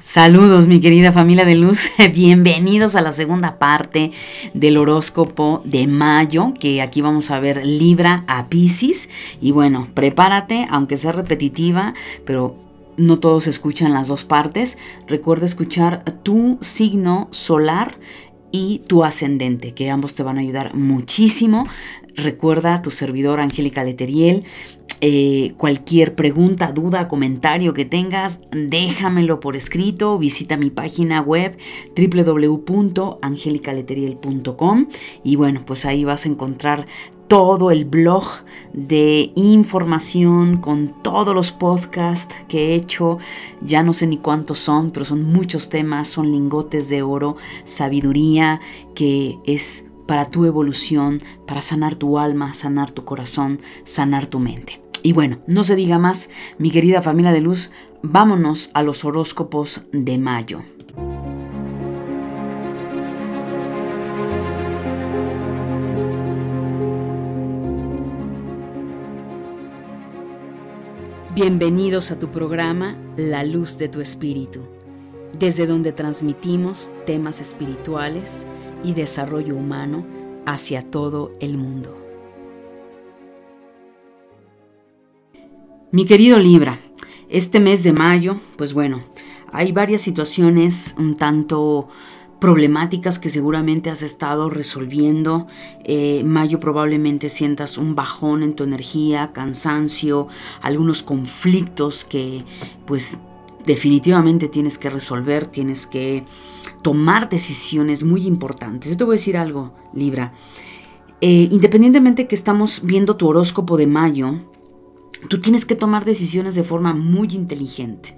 Saludos mi querida familia de luz, bienvenidos a la segunda parte del horóscopo de mayo, que aquí vamos a ver Libra a Pisces. Y bueno, prepárate, aunque sea repetitiva, pero no todos escuchan las dos partes. Recuerda escuchar tu signo solar y tu ascendente, que ambos te van a ayudar muchísimo. Recuerda tu servidor Angélica Leteriel eh, cualquier pregunta, duda, comentario que tengas, déjamelo por escrito. Visita mi página web www.angelicaleteriel.com y bueno, pues ahí vas a encontrar todo el blog de información con todos los podcasts que he hecho. Ya no sé ni cuántos son, pero son muchos temas, son lingotes de oro, sabiduría que es para tu evolución, para sanar tu alma, sanar tu corazón, sanar tu mente. Y bueno, no se diga más, mi querida familia de luz, vámonos a los horóscopos de mayo. Bienvenidos a tu programa La Luz de tu Espíritu, desde donde transmitimos temas espirituales y desarrollo humano hacia todo el mundo. Mi querido Libra, este mes de mayo, pues bueno, hay varias situaciones un tanto problemáticas que seguramente has estado resolviendo. Eh, mayo probablemente sientas un bajón en tu energía, cansancio, algunos conflictos que pues definitivamente tienes que resolver, tienes que tomar decisiones muy importantes. Yo te voy a decir algo, Libra. Eh, independientemente que estamos viendo tu horóscopo de mayo, Tú tienes que tomar decisiones de forma muy inteligente.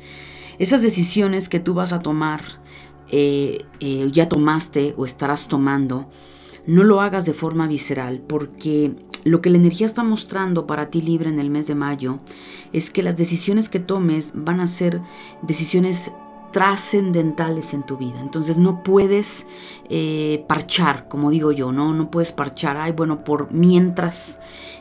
Esas decisiones que tú vas a tomar, eh, eh, ya tomaste o estarás tomando, no lo hagas de forma visceral porque lo que la energía está mostrando para ti libre en el mes de mayo es que las decisiones que tomes van a ser decisiones trascendentales en tu vida. Entonces no puedes eh, parchar, como digo yo, ¿no? No puedes parchar, ay, bueno, por mientras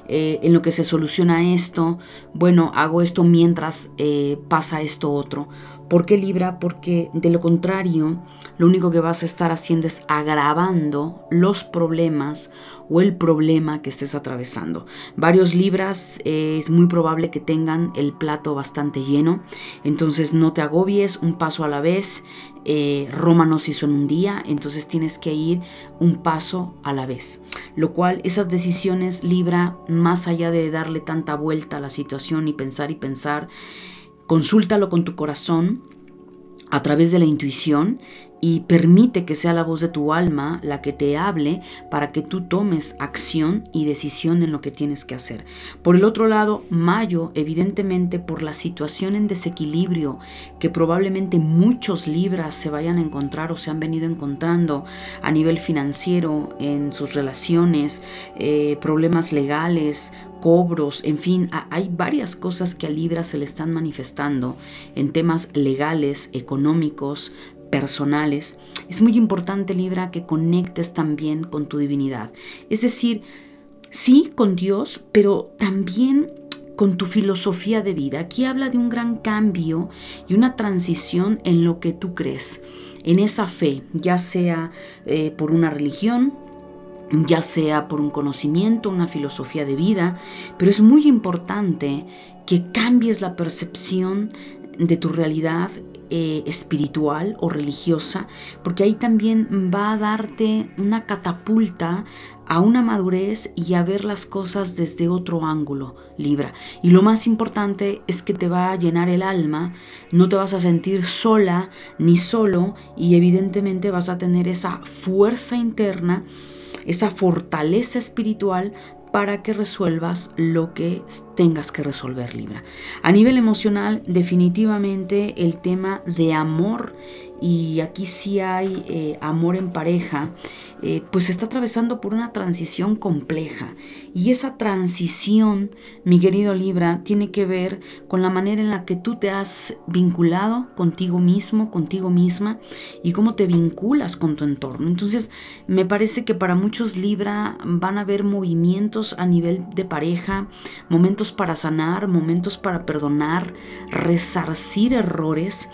eh, en lo que se soluciona esto, bueno, hago esto mientras eh, pasa esto otro. ¿Por qué Libra? Porque de lo contrario, lo único que vas a estar haciendo es agravando los problemas o el problema que estés atravesando. Varios Libras eh, es muy probable que tengan el plato bastante lleno, entonces no te agobies un paso a la vez. Eh, Roma no se hizo en un día, entonces tienes que ir un paso a la vez. Lo cual esas decisiones Libra, más allá de darle tanta vuelta a la situación y pensar y pensar, Consúltalo con tu corazón a través de la intuición y permite que sea la voz de tu alma la que te hable para que tú tomes acción y decisión en lo que tienes que hacer. Por el otro lado, Mayo, evidentemente por la situación en desequilibrio que probablemente muchos libras se vayan a encontrar o se han venido encontrando a nivel financiero, en sus relaciones, eh, problemas legales, cobros, en fin, hay varias cosas que a Libra se le están manifestando en temas legales, económicos, personales, es muy importante, Libra, que conectes también con tu divinidad. Es decir, sí con Dios, pero también con tu filosofía de vida. Aquí habla de un gran cambio y una transición en lo que tú crees, en esa fe, ya sea eh, por una religión, ya sea por un conocimiento, una filosofía de vida, pero es muy importante que cambies la percepción de tu realidad eh, espiritual o religiosa, porque ahí también va a darte una catapulta a una madurez y a ver las cosas desde otro ángulo, Libra. Y lo más importante es que te va a llenar el alma, no te vas a sentir sola ni solo y evidentemente vas a tener esa fuerza interna, esa fortaleza espiritual para que resuelvas lo que tengas que resolver, Libra. A nivel emocional, definitivamente el tema de amor y aquí sí hay eh, amor en pareja, eh, pues está atravesando por una transición compleja. Y esa transición, mi querido Libra, tiene que ver con la manera en la que tú te has vinculado contigo mismo, contigo misma, y cómo te vinculas con tu entorno. Entonces, me parece que para muchos Libra van a haber movimientos a nivel de pareja, momentos para sanar, momentos para perdonar, resarcir errores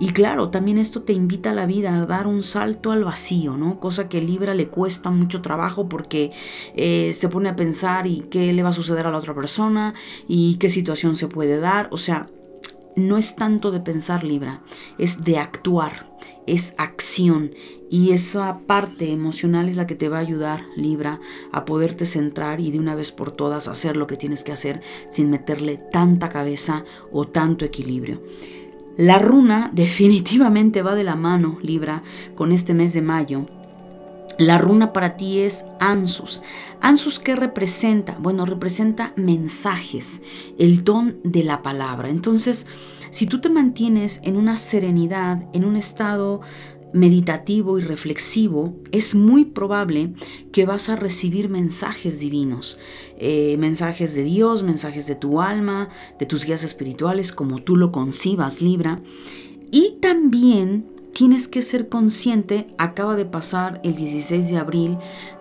Y claro, también esto te invita a la vida a dar un salto al vacío, ¿no? Cosa que Libra le cuesta mucho trabajo porque eh, se pone a pensar y qué le va a suceder a la otra persona y qué situación se puede dar. O sea, no es tanto de pensar Libra, es de actuar, es acción y esa parte emocional es la que te va a ayudar Libra a poderte centrar y de una vez por todas hacer lo que tienes que hacer sin meterle tanta cabeza o tanto equilibrio. La runa definitivamente va de la mano Libra con este mes de mayo la runa para ti es Ansus. Ansus, ¿qué representa? Bueno, representa mensajes, el don de la palabra. Entonces, si tú te mantienes en una serenidad, en un estado meditativo y reflexivo, es muy probable que vas a recibir mensajes divinos, eh, mensajes de Dios, mensajes de tu alma, de tus guías espirituales, como tú lo concibas, Libra. Y también tienes que ser consciente, acaba de pasar el 16 de abril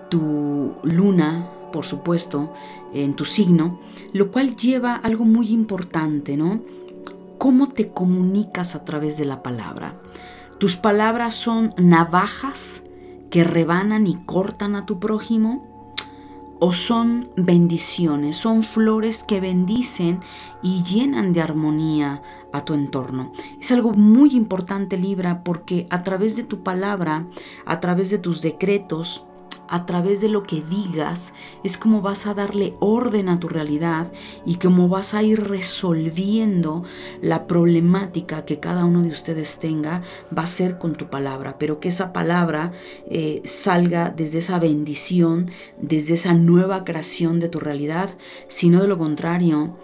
tu luna, por supuesto, en tu signo, lo cual lleva algo muy importante, ¿no? ¿Cómo te comunicas a través de la palabra? ¿Tus palabras son navajas que rebanan y cortan a tu prójimo? o son bendiciones, son flores que bendicen y llenan de armonía a tu entorno. Es algo muy importante Libra porque a través de tu palabra, a través de tus decretos, a través de lo que digas, es como vas a darle orden a tu realidad y como vas a ir resolviendo la problemática que cada uno de ustedes tenga, va a ser con tu palabra, pero que esa palabra eh, salga desde esa bendición, desde esa nueva creación de tu realidad, sino de lo contrario,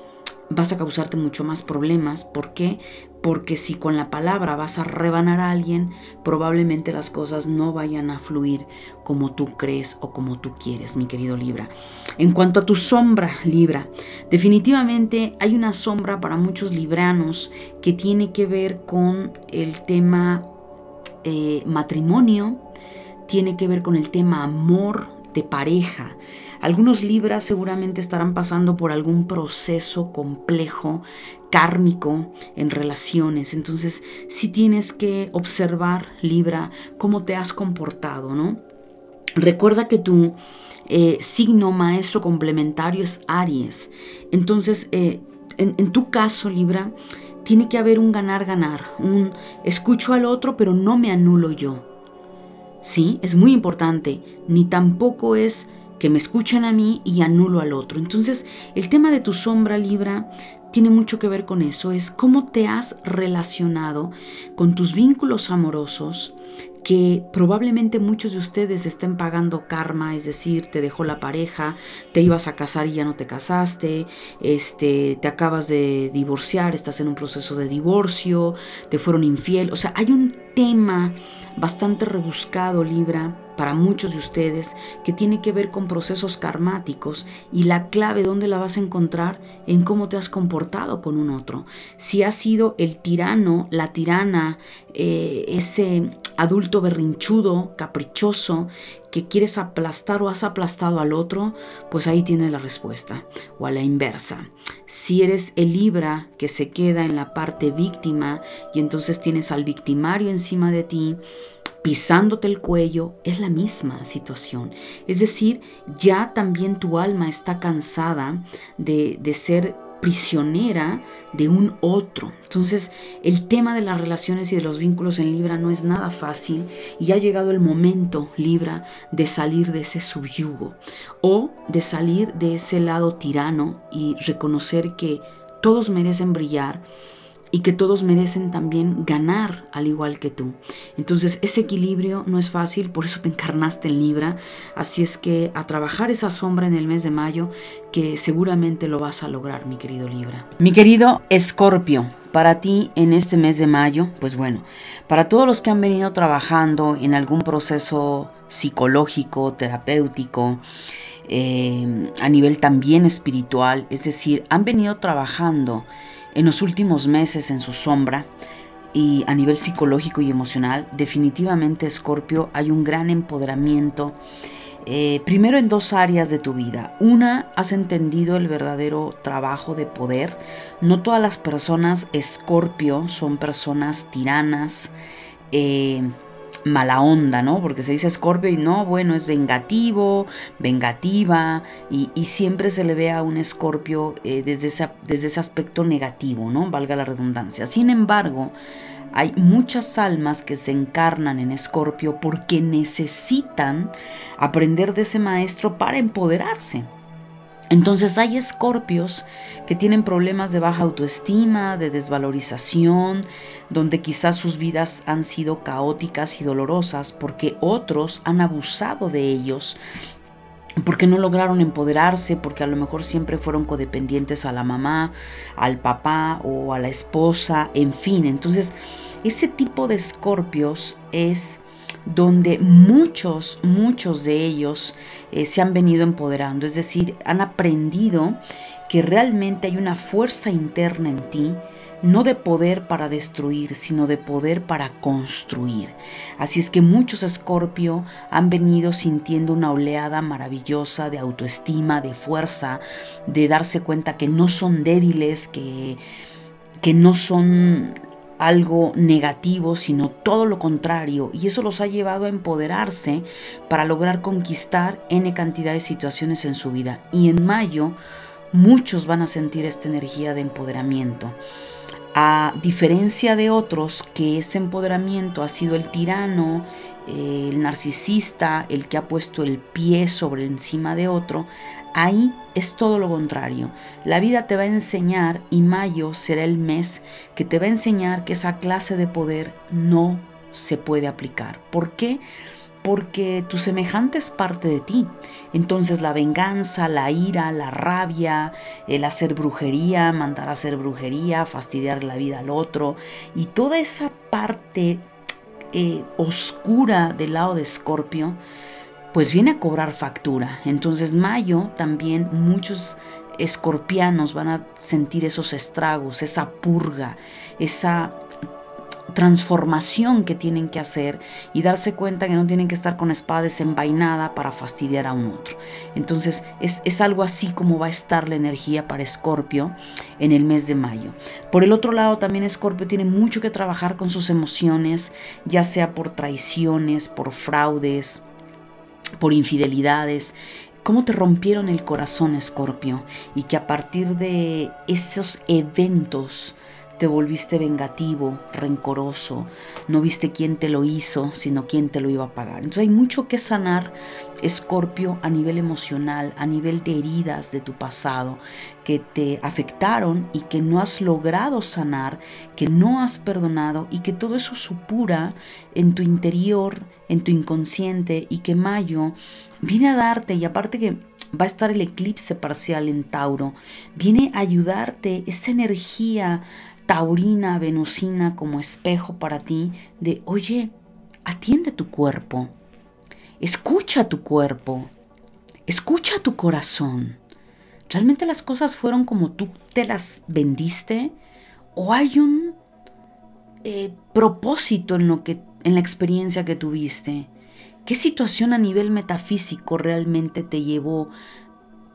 vas a causarte mucho más problemas. ¿Por qué? Porque si con la palabra vas a rebanar a alguien, probablemente las cosas no vayan a fluir como tú crees o como tú quieres, mi querido Libra. En cuanto a tu sombra, Libra, definitivamente hay una sombra para muchos libranos que tiene que ver con el tema eh, matrimonio, tiene que ver con el tema amor de pareja. Algunos Libras seguramente estarán pasando por algún proceso complejo, kármico en relaciones. Entonces, sí tienes que observar, Libra, cómo te has comportado, ¿no? Recuerda que tu eh, signo maestro complementario es Aries. Entonces, eh, en, en tu caso, Libra, tiene que haber un ganar-ganar, un escucho al otro, pero no me anulo yo. Sí, es muy importante, ni tampoco es que me escuchen a mí y anulo al otro. Entonces, el tema de tu sombra Libra tiene mucho que ver con eso, es cómo te has relacionado con tus vínculos amorosos, que probablemente muchos de ustedes estén pagando karma, es decir, te dejó la pareja, te ibas a casar y ya no te casaste, este, te acabas de divorciar, estás en un proceso de divorcio, te fueron infiel, o sea, hay un tema bastante rebuscado, Libra, para muchos de ustedes, que tiene que ver con procesos karmáticos y la clave dónde la vas a encontrar en cómo te has comportado con un otro. Si has sido el tirano, la tirana, eh, ese adulto berrinchudo, caprichoso, que quieres aplastar o has aplastado al otro, pues ahí tienes la respuesta. O a la inversa. Si eres el Libra que se queda en la parte víctima y entonces tienes al victimario encima de ti, pisándote el cuello, es la misma situación. Es decir, ya también tu alma está cansada de, de ser prisionera de un otro. Entonces, el tema de las relaciones y de los vínculos en Libra no es nada fácil y ha llegado el momento, Libra, de salir de ese subyugo o de salir de ese lado tirano y reconocer que todos merecen brillar y que todos merecen también ganar al igual que tú. Entonces ese equilibrio no es fácil, por eso te encarnaste en Libra, así es que a trabajar esa sombra en el mes de mayo, que seguramente lo vas a lograr, mi querido Libra. Mi querido Escorpio, para ti en este mes de mayo, pues bueno, para todos los que han venido trabajando en algún proceso psicológico, terapéutico, eh, a nivel también espiritual, es decir, han venido trabajando en los últimos meses en su sombra y a nivel psicológico y emocional, definitivamente Escorpio hay un gran empoderamiento Eh, primero en dos áreas de tu vida. Una, has entendido el verdadero trabajo de poder. No todas las personas escorpio son personas tiranas, eh, mala onda, ¿no? Porque se dice escorpio y no, bueno, es vengativo, vengativa, y, siempre se le ve a un escorpio eh, desde, desde ese aspecto negativo, ¿no? Valga la redundancia. Sin embargo, hay muchas almas que se encarnan en Escorpio porque necesitan aprender de ese maestro para empoderarse. Entonces hay escorpios que tienen problemas de baja autoestima, de desvalorización, donde quizás sus vidas han sido caóticas y dolorosas porque otros han abusado de ellos porque no lograron empoderarse, porque a lo mejor siempre fueron codependientes a la mamá, al papá o a la esposa, en fin. Entonces, ese tipo de escorpios es donde muchos, muchos de ellos eh, se han venido empoderando, es decir, han aprendido que realmente hay una fuerza interna en ti no de poder para destruir, sino de poder para construir. Así es que muchos Escorpio han venido sintiendo una oleada maravillosa de autoestima, de fuerza, de darse cuenta que no son débiles, que, que no son algo negativo, sino todo lo contrario, y eso los ha llevado a empoderarse para lograr conquistar n cantidad de situaciones en su vida. Y en mayo muchos van a sentir esta energía de empoderamiento. A diferencia de otros que ese empoderamiento ha sido el tirano, el narcisista, el que ha puesto el pie sobre encima de otro, ahí es todo lo contrario. La vida te va a enseñar y mayo será el mes que te va a enseñar que esa clase de poder no se puede aplicar. ¿Por qué? porque tu semejante es parte de ti. Entonces la venganza, la ira, la rabia, el hacer brujería, mandar a hacer brujería, fastidiar la vida al otro y toda esa parte eh, oscura del lado de Escorpio, pues viene a cobrar factura. Entonces Mayo también muchos escorpianos van a sentir esos estragos, esa purga, esa transformación que tienen que hacer y darse cuenta que no tienen que estar con espada desenvainada para fastidiar a un otro. Entonces es, algo así como va a estar la energía para Escorpio en el mes de mayo. Por el otro lado también Escorpio tiene mucho que trabajar con sus emociones, ya sea por traiciones, por fraudes, por infidelidades, cómo te rompieron el corazón, Escorpio, y que a partir de esos eventos te volviste vengativo, rencoroso, no viste quién te lo hizo, sino quién te lo iba a pagar. Entonces hay mucho que sanar, Escorpio, a nivel emocional, a nivel de heridas de tu pasado que te afectaron y que no has logrado sanar, que no has perdonado y que todo eso supura en tu interior, en tu inconsciente y que Mayo viene a darte y aparte que va a estar el eclipse parcial en Tauro, viene a ayudarte esa energía taurina, venusina como espejo para ti de, oye, atiende tu cuerpo, escucha tu cuerpo, escucha tu corazón. ¿Realmente las cosas fueron como tú te las vendiste? ¿O hay un eh, propósito en, lo que, en la experiencia que tuviste? ¿Qué situación a nivel metafísico realmente te llevó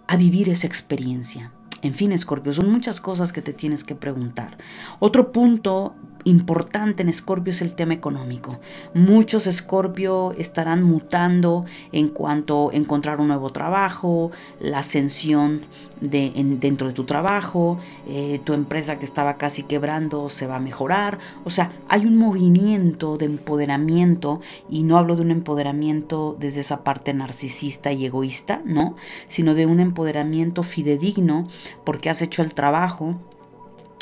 a vivir esa experiencia? En fin, Escorpio, son muchas cosas que te tienes que preguntar. Otro punto importante en Escorpio es el tema económico. Muchos Escorpio estarán mutando en cuanto a encontrar un nuevo trabajo, la ascensión de, dentro de tu trabajo, eh, tu empresa que estaba casi quebrando se va a mejorar. O sea, hay un movimiento de empoderamiento y no hablo de un empoderamiento desde esa parte narcisista y egoísta, ¿no? Sino de un empoderamiento fidedigno porque has hecho el trabajo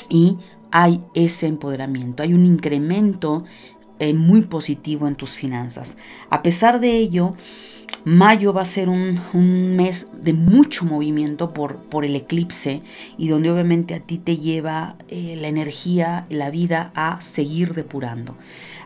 y hay ese empoderamiento, hay un incremento eh, muy positivo en tus finanzas. A pesar de ello, Mayo va a ser un, mes de mucho movimiento por, el eclipse y donde obviamente a ti te lleva eh, la energía, la vida a seguir depurando,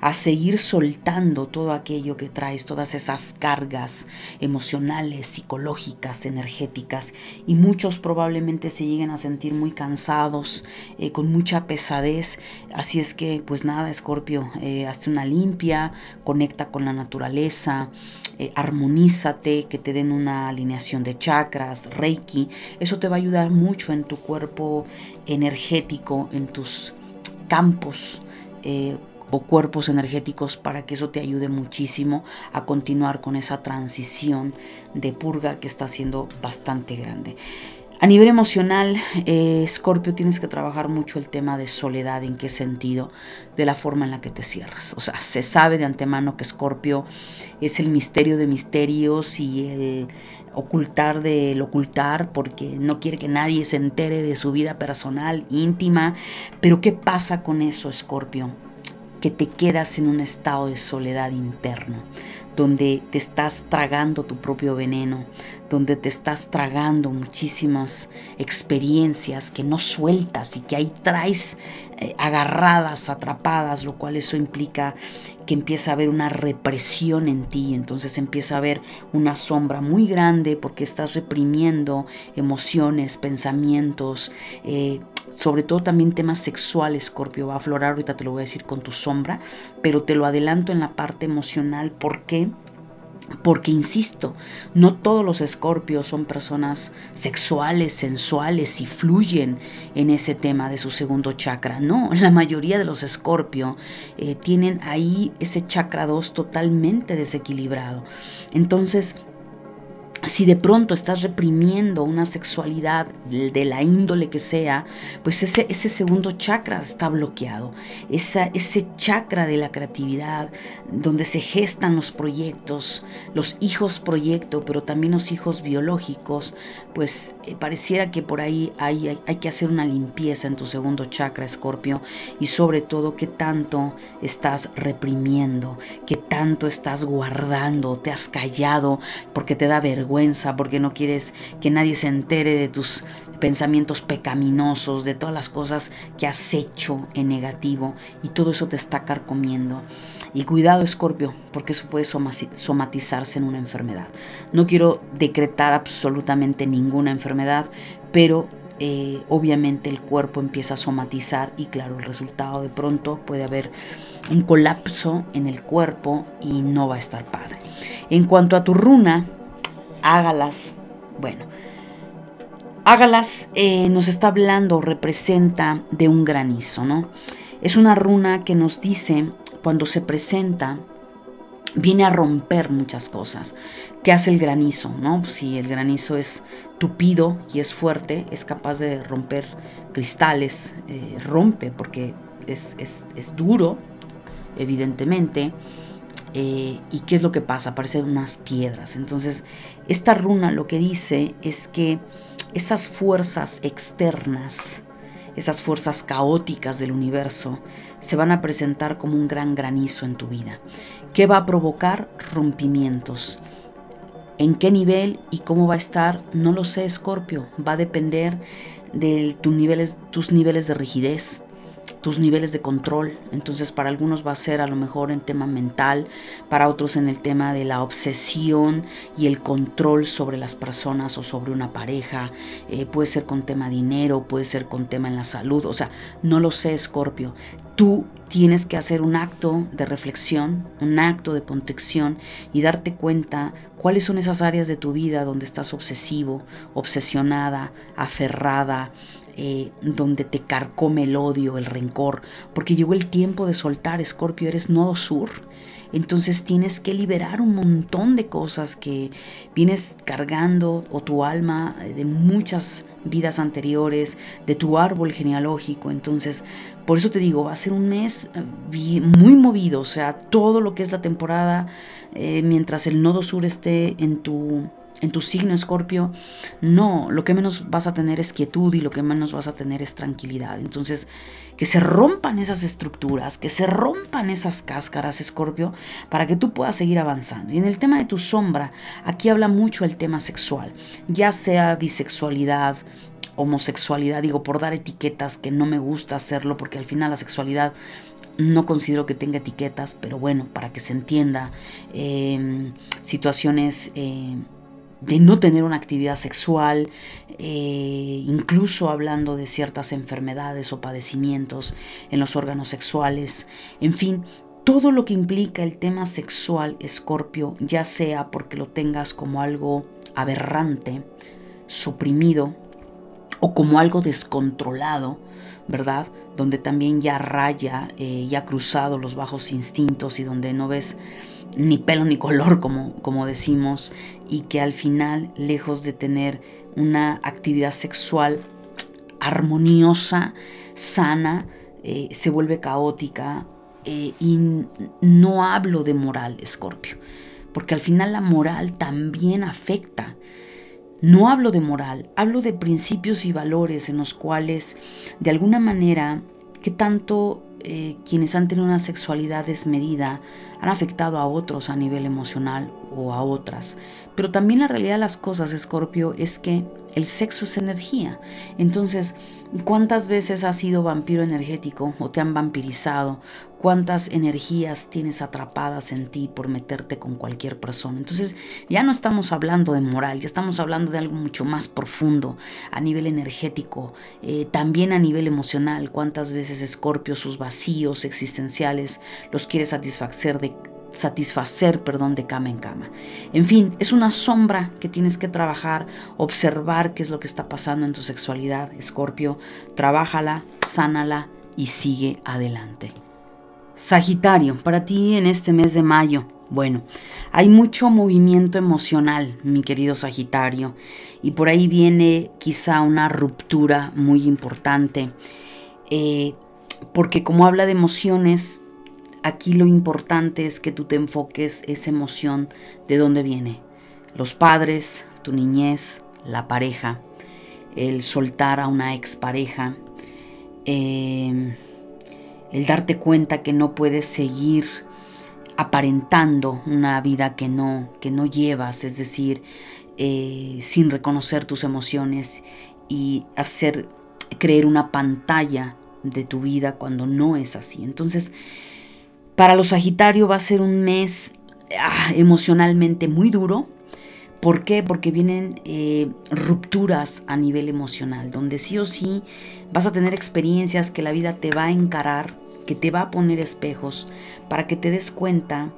a seguir soltando todo aquello que traes, todas esas cargas emocionales, psicológicas, energéticas y muchos probablemente se lleguen a sentir muy cansados, eh, con mucha pesadez. Así es que pues nada, Escorpio, hasta hazte una limpia, conecta con la naturaleza, eh, armonízate, que te den una alineación de chakras, reiki. Eso te va a ayudar mucho en tu cuerpo energético, en tus campos. Eh, o cuerpos energéticos para que eso te ayude muchísimo a continuar con esa transición de purga que está siendo bastante grande. A nivel emocional, eh, Scorpio, tienes que trabajar mucho el tema de soledad. ¿En qué sentido? De la forma en la que te cierras. O sea, se sabe de antemano que Scorpio es el misterio de misterios y el ocultar del ocultar porque no quiere que nadie se entere de su vida personal, íntima. Pero ¿qué pasa con eso, Scorpio? Que te quedas en un estado de soledad interno donde te estás tragando tu propio veneno, donde te estás tragando muchísimas experiencias que no sueltas y que ahí traes eh, agarradas, atrapadas, lo cual eso implica que empieza a haber una represión en ti, entonces empieza a haber una sombra muy grande porque estás reprimiendo emociones, pensamientos, eh, sobre todo también temas sexuales, Scorpio, va a aflorar, ahorita te lo voy a decir con tu sombra, pero te lo adelanto en la parte emocional, ¿por qué? Porque, insisto, no todos los escorpios son personas sexuales, sensuales y fluyen en ese tema de su segundo chakra. No, la mayoría de los escorpio eh, tienen ahí ese chakra 2 totalmente desequilibrado. Entonces, si de pronto estás reprimiendo una sexualidad de la índole que sea, pues ese, ese segundo chakra está bloqueado. Esa, ese chakra de la creatividad, donde se gestan los proyectos, los hijos proyecto, pero también los hijos biológicos, pues eh, pareciera que por ahí hay, hay, que hacer una limpieza en tu segundo chakra, Escorpio, y sobre todo qué tanto estás reprimiendo, qué tanto estás guardando, te has callado porque te da vergüenza porque no quieres que nadie se entere de tus pensamientos pecaminosos, de todas las cosas que has hecho en negativo y todo eso te está carcomiendo. Y cuidado, Escorpio, porque eso puede somatizarse en una enfermedad. No quiero decretar absolutamente ninguna enfermedad, pero eh, obviamente el cuerpo empieza a somatizar y claro, el resultado de pronto puede haber un colapso en el cuerpo y no va a estar padre. En cuanto a tu runa, hágalas. Bueno, hágalas eh, nos está hablando, representa de un granizo, ¿no? Es una runa que nos dice, cuando se presenta, viene a romper muchas cosas. ¿Qué hace el granizo? ¿no? Si el granizo es tupido y es fuerte, es capaz de romper cristales, eh, rompe porque es, es, es, duro, evidentemente, eh, ¿Y qué es lo que pasa? Aparecen unas piedras. Entonces, esta runa lo que dice es que esas fuerzas externas, esas fuerzas caóticas del universo, se van a presentar como un gran granizo en tu vida. ¿Qué va a provocar? Rompimientos. ¿En qué nivel y cómo va a estar? No lo sé, Escorpio. Va a depender de niveles, tus niveles de rigidez, tus niveles de control. Entonces para algunos va a ser a lo mejor en tema mental, para otros en el tema de la obsesión y el control sobre las personas o sobre una pareja. Eh, puede ser con tema dinero, puede ser con tema en la salud. O sea, no lo sé, Scorpio. Tú tienes que hacer un acto de reflexión, un acto de contrición y darte cuenta cuáles son esas áreas de tu vida donde estás obsesivo, obsesionada, aferrada, eh, donde te carcome el odio, el rencor, porque llegó el tiempo de soltar, Escorpio, eres nodo sur. Entonces tienes que liberar un montón de cosas que vienes cargando o tu alma eh, de muchas vidas anteriores, de tu árbol genealógico. Entonces, por eso te digo, va a ser un mes eh, muy movido, o sea, todo lo que es la temporada, mientras el nodo sur esté en tu en tu signo escorpio, no, lo que menos vas a tener es quietud y lo que menos vas a tener es tranquilidad. Entonces, que se rompan esas estructuras, que se rompan esas cáscaras, escorpio, para que tú puedas seguir avanzando. Y en el tema de tu sombra, aquí habla mucho el tema sexual, ya sea bisexualidad, homosexualidad, digo, por dar etiquetas que no me gusta hacerlo, porque al final la sexualidad no considero que tenga etiquetas, pero bueno, para que se entienda, em, situaciones... Eh, de no tener una actividad sexual, eh, incluso hablando de ciertas enfermedades o padecimientos en los órganos sexuales, en fin, todo lo que implica el tema sexual, Escorpio, ya sea porque lo tengas como algo aberrante, suprimido o como algo descontrolado, ¿verdad? Donde también ya raya, eh, ya ha cruzado los bajos instintos y donde no ves ni pelo ni color, como, como decimos, y que al final, lejos de tener una actividad sexual armoniosa, sana, eh, se vuelve caótica, eh, y no hablo de moral, Escorpio, porque al final la moral también afecta. No hablo de moral, hablo de principios y valores en los cuales, de alguna manera, que tanto eh, quienes han tenido una sexualidad desmedida han afectado a otros a nivel emocional o a otras. Pero también la realidad de las cosas, Escorpio, es que el sexo es energía. Entonces, ¿cuántas veces has sido vampiro energético o te han vampirizado? ¿Cuántas energías tienes atrapadas en ti por meterte con cualquier persona? Entonces, ya no estamos hablando de moral, ya estamos hablando de algo mucho más profundo a nivel energético, eh, también a nivel emocional. ¿Cuántas veces Escorpio sus vacíos existenciales los quiere satisfacer de satisfacer, perdón, de cama en cama. En fin, es una sombra que tienes que trabajar, observar qué es lo que está pasando en tu sexualidad, Escorpio, trabájala, sánala y sigue adelante. Sagitario, para ti en este mes de mayo, bueno, hay mucho movimiento emocional, mi querido Sagitario, y por ahí viene quizá una ruptura muy importante, eh, porque como habla de emociones, Aquí lo importante es que tú te enfoques esa emoción de dónde viene. Los padres, tu niñez, la pareja, el soltar a una expareja, em, el darte cuenta que no puedes seguir aparentando una vida que no, que no llevas, es decir, eh, sin reconocer tus emociones y hacer creer una pantalla de tu vida cuando no es así. Entonces, para los Sagitario va a ser un mes ah, emocionalmente muy duro. ¿Por qué? Porque vienen eh, rupturas a nivel emocional, donde sí o sí vas a tener experiencias que la vida te va a encarar, que te va a poner espejos, para que te des cuenta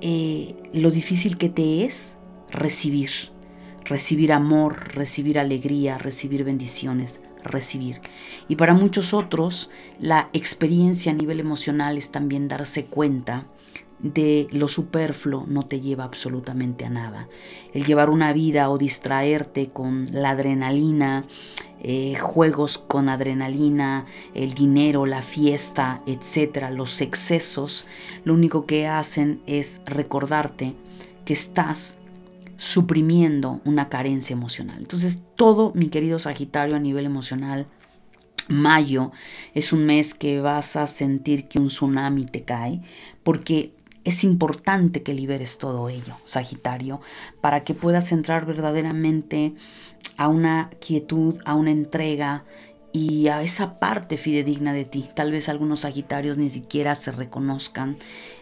eh, lo difícil que te es recibir, recibir amor, recibir alegría, recibir bendiciones, recibir. Y para muchos otros, la experiencia a nivel emocional es también darse cuenta de lo superfluo no te lleva absolutamente a nada. El llevar una vida o distraerte con la adrenalina, eh, juegos con adrenalina, el dinero, la fiesta, etcétera, los excesos, lo único que hacen es recordarte que estás suprimiendo una carencia emocional. Entonces, todo, mi querido Sagitario, a nivel emocional, mayo es un mes que vas a sentir que un tsunami te cae, porque es importante que liberes todo ello, Sagitario, para que puedas entrar verdaderamente a una quietud, a una entrega y a esa parte fidedigna de ti. Tal vez algunos Sagitarios ni siquiera se reconozcan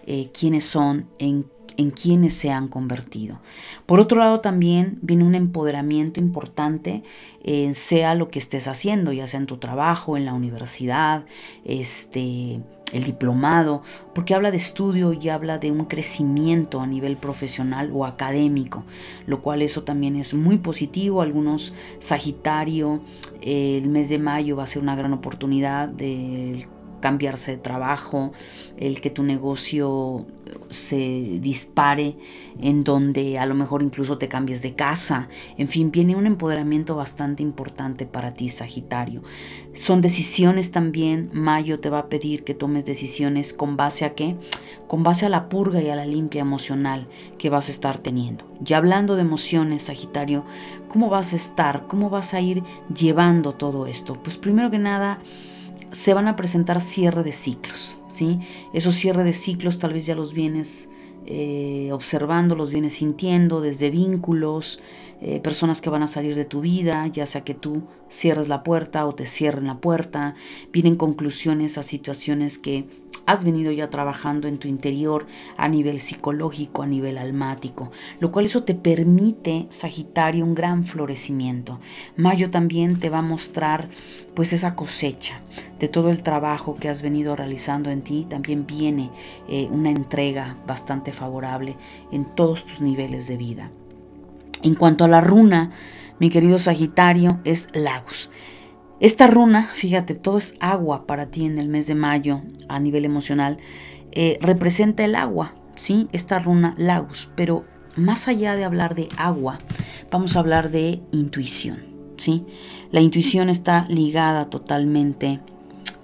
eh, quiénes son, en en quienes se han convertido. Por otro lado, también viene un empoderamiento importante, en sea lo que estés haciendo, ya sea en tu trabajo, en la universidad, este, el diplomado, porque habla de estudio y habla de un crecimiento a nivel profesional o académico, lo cual eso también es muy positivo. Algunos Sagitario, el mes de mayo va a ser una gran oportunidad del cambiarse de trabajo, el que tu negocio se dispare, en donde a lo mejor incluso te cambies de casa. En fin, viene un empoderamiento bastante importante para ti, Sagitario. Son decisiones también. Mayo te va a pedir que tomes decisiones con base a qué? Con base a la purga y a la limpia emocional que vas a estar teniendo. Ya hablando de emociones, Sagitario, ¿cómo vas a estar? ¿Cómo vas a ir llevando todo esto? Pues primero que nada, se van a presentar cierre de ciclos, ¿sí? Esos cierre de ciclos tal vez ya los vienes eh, observando, los vienes sintiendo desde vínculos, eh, personas que van a salir de tu vida, ya sea que tú cierres la puerta o te cierren la puerta, vienen conclusiones a situaciones que has venido ya trabajando en tu interior a nivel psicológico, a nivel almático, lo cual eso te permite, Sagitario, un gran florecimiento. Mayo también te va a mostrar pues esa cosecha de todo el trabajo que has venido realizando en ti, también viene eh, una entrega bastante favorable en todos tus niveles de vida. En cuanto a la runa, mi querido Sagitario, es Lagos. Esta runa, fíjate, todo es agua para ti en el mes de mayo a nivel emocional, eh, representa el agua, ¿sí? Esta runa Lagus, pero más allá de hablar de agua, vamos a hablar de intuición, ¿sí? La intuición está ligada totalmente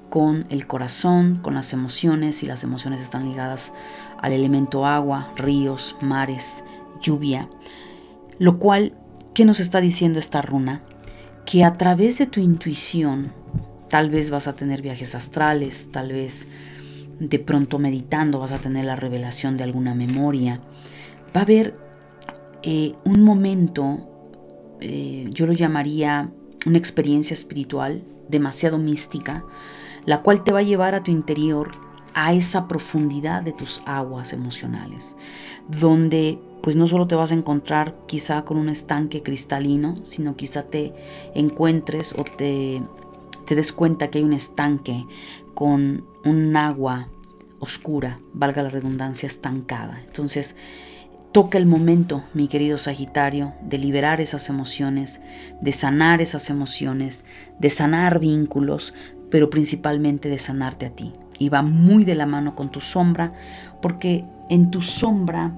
con el corazón, con las emociones, y las emociones están ligadas al elemento agua, ríos, mares, lluvia, lo cual, ¿qué nos está diciendo esta runa? Que a través de tu intuición, tal vez vas a tener viajes astrales, tal vez de pronto meditando vas a tener la revelación de alguna memoria, va a haber eh, un momento, eh, yo lo llamaría una experiencia espiritual demasiado mística, la cual te va a llevar a tu interior a esa profundidad de tus aguas emocionales, donde pues no solo te vas a encontrar quizá con un estanque cristalino, sino quizá te encuentres o te, te des cuenta que hay un estanque con un agua oscura, valga la redundancia, estancada. Entonces, toca el momento, mi querido Sagitario, de liberar esas emociones, de sanar esas emociones, de sanar vínculos, pero principalmente de sanarte a ti. Y va muy de la mano con tu sombra, porque en tu sombra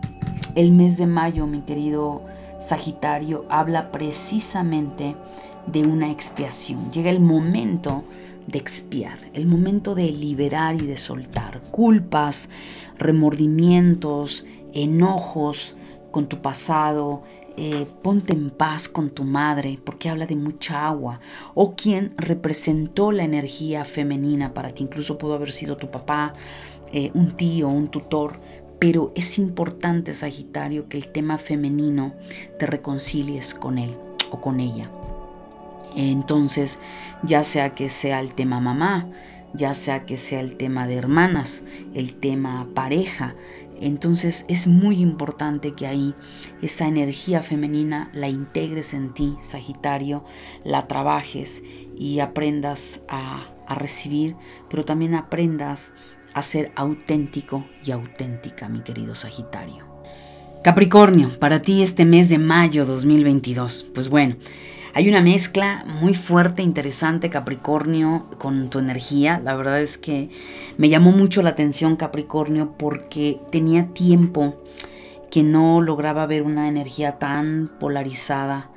el mes de mayo, mi querido Sagitario, habla precisamente de una expiación. Llega el momento de expiar, el momento de liberar y de soltar culpas, remordimientos, enojos con tu pasado. Eh, ponte en paz con tu madre porque habla de mucha agua o quien representó la energía femenina para ti. Incluso pudo haber sido tu papá, eh, un tío, un tutor pero es importante, Sagitario, que el tema femenino te reconcilies con él o con ella. Entonces, ya sea que sea el tema mamá, ya sea que sea el tema de hermanas, el tema pareja, entonces es muy importante que ahí esa energía femenina la integres en ti, Sagitario, la trabajes y aprendas a, a recibir, pero también aprendas a ser auténtico y auténtica, mi querido Sagitario. Capricornio, para ti este mes de mayo 2022. Pues bueno, hay una mezcla muy fuerte, interesante, Capricornio, con tu energía. La verdad es que me llamó mucho la atención, Capricornio, porque tenía tiempo que no lograba ver una energía tan polarizada.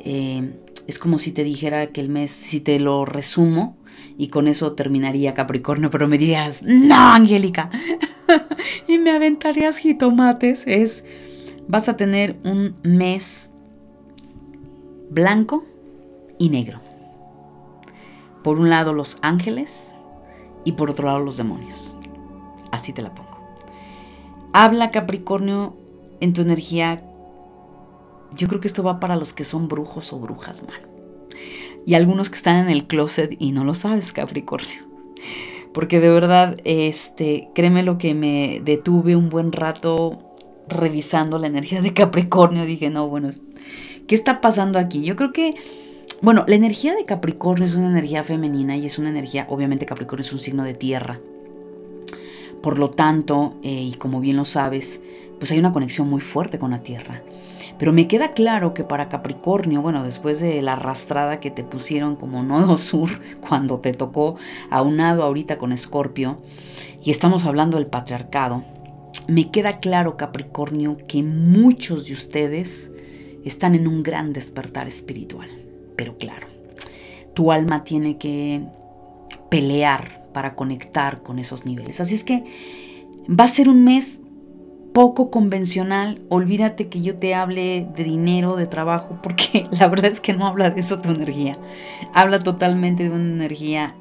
Eh, es como si te dijera que el mes, si te lo resumo, y con eso terminaría Capricornio, pero me dirías, no, Angélica, y me aventarías jitomates, es, vas a tener un mes blanco y negro. Por un lado los ángeles y por otro lado los demonios. Así te la pongo. Habla Capricornio en tu energía. Yo creo que esto va para los que son brujos o brujas, mano y algunos que están en el closet y no lo sabes, Capricornio. Porque de verdad, este, créeme lo que me detuve un buen rato revisando la energía de Capricornio. Dije, no, bueno, ¿qué está pasando aquí? Yo creo que, bueno, la energía de Capricornio es una energía femenina y es una energía, obviamente Capricornio es un signo de tierra. Por lo tanto, eh, y como bien lo sabes, pues hay una conexión muy fuerte con la tierra. Pero me queda claro que para Capricornio, bueno, después de la arrastrada que te pusieron como nodo sur cuando te tocó aunado ahorita con Escorpio, y estamos hablando del patriarcado, me queda claro Capricornio que muchos de ustedes están en un gran despertar espiritual. Pero claro, tu alma tiene que pelear para conectar con esos niveles. Así es que va a ser un mes poco convencional. Olvídate que yo te hable de dinero, de trabajo, porque la verdad es que no habla de eso tu energía. Habla totalmente de una energía,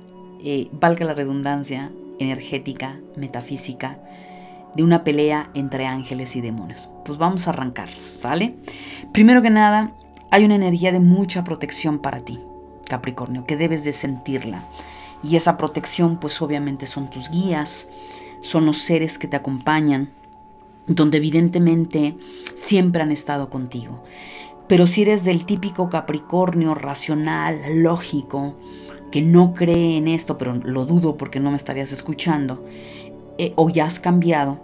eh, valga la redundancia, energética, metafísica, de una pelea entre ángeles y demonios. Pues vamos a arrancarlos, ¿sale? Primero que nada, hay una energía de mucha protección para ti, Capricornio, que debes de sentirla. Y esa protección, pues obviamente son tus guías, son los seres que te acompañan, donde evidentemente siempre han estado contigo. Pero si eres del típico Capricornio racional, lógico, que no cree en esto, pero lo dudo porque no me estarías escuchando, eh, o ya has cambiado,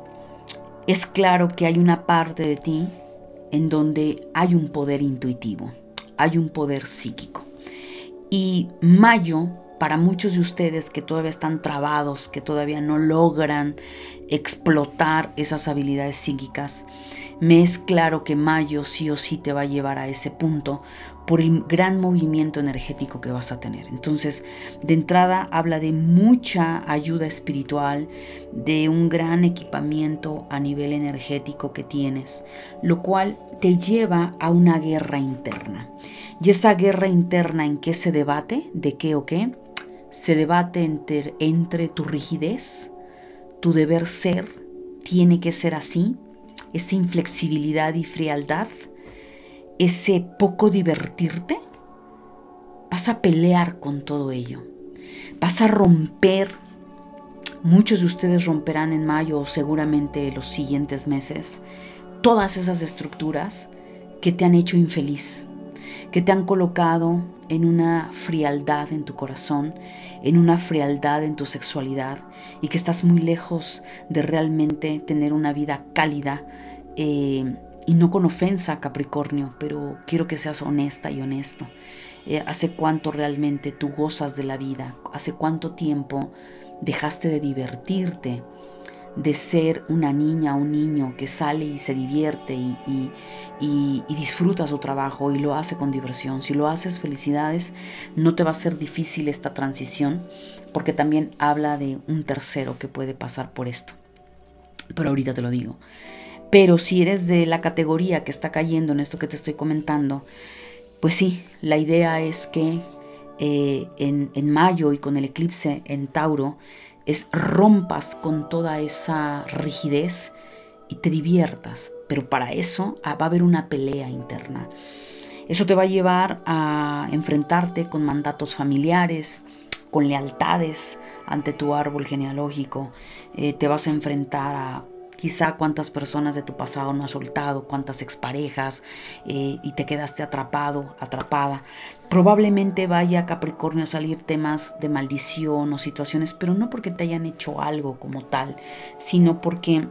es claro que hay una parte de ti en donde hay un poder intuitivo, hay un poder psíquico. Y mayo, para muchos de ustedes que todavía están trabados, que todavía no logran explotar esas habilidades psíquicas, me es claro que mayo sí o sí te va a llevar a ese punto por el gran movimiento energético que vas a tener. Entonces, de entrada habla de mucha ayuda espiritual, de un gran equipamiento a nivel energético que tienes, lo cual te lleva a una guerra interna. Y esa guerra interna en qué se debate, de qué o qué, se debate entre, entre tu rigidez, tu deber ser, tiene que ser así, esa inflexibilidad y frialdad, ese poco divertirte, vas a pelear con todo ello. Vas a romper, muchos de ustedes romperán en mayo o seguramente los siguientes meses, todas esas estructuras que te han hecho infeliz, que te han colocado en una frialdad en tu corazón, en una frialdad en tu sexualidad y que estás muy lejos de realmente tener una vida cálida eh, y no con ofensa, Capricornio, pero quiero que seas honesta y honesto. Eh, ¿Hace cuánto realmente tú gozas de la vida? ¿Hace cuánto tiempo dejaste de divertirte? De ser una niña o un niño que sale y se divierte y, disfruta su trabajo y lo hace con diversión. Si lo haces, felicidades, no te va a ser difícil esta transición porque también habla de un tercero que puede pasar por esto. Pero ahorita te lo digo. Pero si eres de la categoría que está cayendo en esto que te estoy comentando, pues sí, la idea es que eh, en, en mayo y con el eclipse en Tauro, es rompas con toda esa rigidez y te diviertas. Pero para eso ah, va a haber una pelea interna. Eso te va a llevar a enfrentarte con mandatos familiares, con lealtades ante tu árbol genealógico. Eh, te vas a enfrentar a quizá cuántas personas de tu pasado no has soltado, cuántas exparejas eh, y te quedaste atrapado, atrapada. Probablemente vaya Capricornio a salir temas de maldición o situaciones, pero no porque te hayan hecho algo como tal, sino porque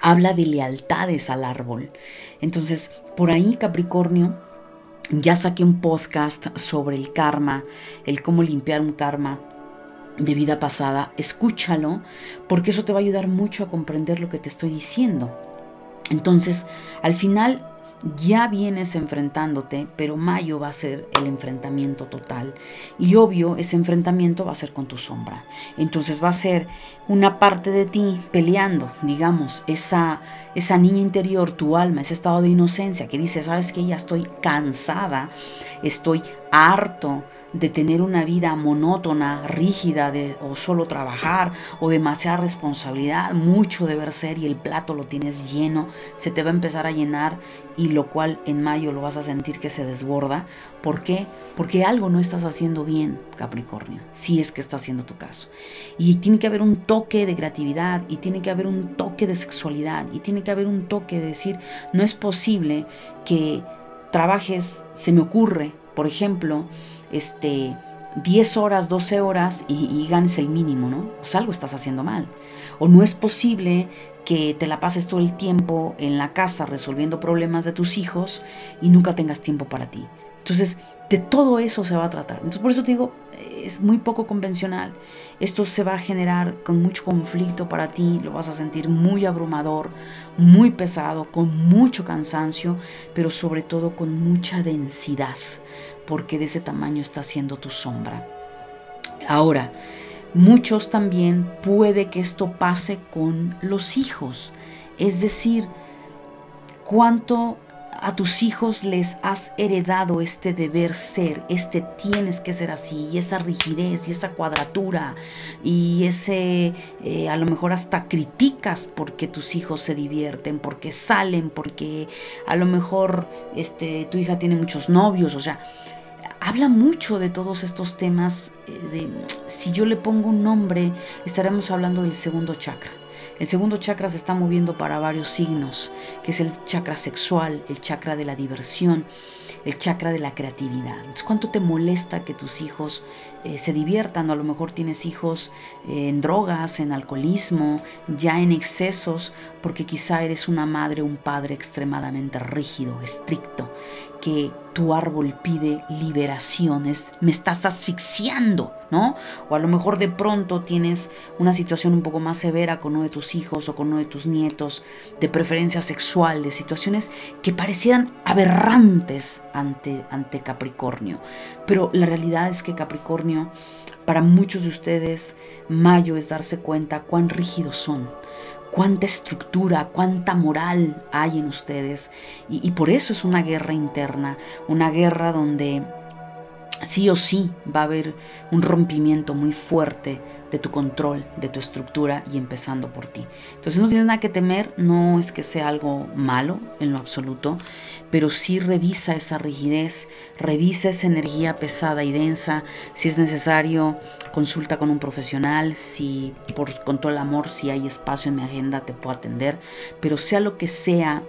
habla de lealtades al árbol. Entonces, por ahí Capricornio, ya saqué un podcast sobre el karma, el cómo limpiar un karma de vida pasada. Escúchalo, porque eso te va a ayudar mucho a comprender lo que te estoy diciendo. Entonces, al final ya vienes enfrentándote, pero mayo va a ser el enfrentamiento total. Y obvio, ese enfrentamiento va a ser con tu sombra. Entonces va a ser una parte de ti peleando, digamos, esa, esa niña interior, tu alma, ese estado de inocencia que dice, sabes que ya estoy cansada, estoy harto de tener una vida monótona, rígida, de, o solo trabajar, o demasiada responsabilidad, mucho deber ser y el plato lo tienes lleno, se te va a empezar a llenar y lo cual en mayo lo vas a sentir que se desborda. ¿Por qué? Porque algo no estás haciendo bien, Capricornio, si es que está haciendo tu caso. Y tiene que haber un toque de creatividad, y tiene que haber un toque de sexualidad, y tiene que haber un toque de decir, no es posible que trabajes, se me ocurre, por ejemplo, este, 10 horas, 12 horas y, ganes el mínimo, ¿no? Sea, algo estás haciendo mal. O no es posible que te la pases todo el tiempo en la casa resolviendo problemas de tus hijos y nunca tengas tiempo para ti. Entonces, de todo eso se va a tratar. Entonces, por eso te digo, es muy poco convencional. Esto se va a generar con mucho conflicto para ti, lo vas a sentir muy abrumador, muy pesado, con mucho cansancio, pero sobre todo con mucha densidad porque de ese tamaño está siendo tu sombra. Ahora, muchos también puede que esto pase con los hijos, es decir, cuánto a tus hijos les has heredado este deber ser, este tienes que ser así, y esa rigidez y esa cuadratura, y ese, eh, a lo mejor hasta criticas porque tus hijos se divierten, porque salen, porque a lo mejor este, tu hija tiene muchos novios, o sea, habla mucho de todos estos temas. Eh, de, si yo le pongo un nombre, estaremos hablando del segundo chakra. El segundo chakra se está moviendo para varios signos, que es el chakra sexual, el chakra de la diversión, el chakra de la creatividad. ¿Cuánto te molesta que tus hijos eh, se diviertan? O a lo mejor tienes hijos eh, en drogas, en alcoholismo, ya en excesos, porque quizá eres una madre un padre extremadamente rígido, estricto, que tu árbol pide liberaciones, me estás asfixiando, ¿no? O a lo mejor de pronto tienes una situación un poco más severa con uno de tus hijos o con uno de tus nietos, de preferencia sexual, de situaciones que parecieran aberrantes ante, ante Capricornio. Pero la realidad es que Capricornio, para muchos de ustedes, mayo es darse cuenta cuán rígidos son, cuánta estructura, cuánta moral hay en ustedes. Y, por eso es una guerra interna, una guerra donde sí o sí va a haber un rompimiento muy fuerte de tu control, de tu estructura y empezando por ti. Entonces no tienes nada que temer, no es que sea algo malo en lo absoluto, pero sí revisa esa rigidez, revisa esa energía pesada y densa, si es necesario consulta con un profesional, si por, con todo el amor, si hay espacio en mi agenda te puedo atender, pero sea lo que sea,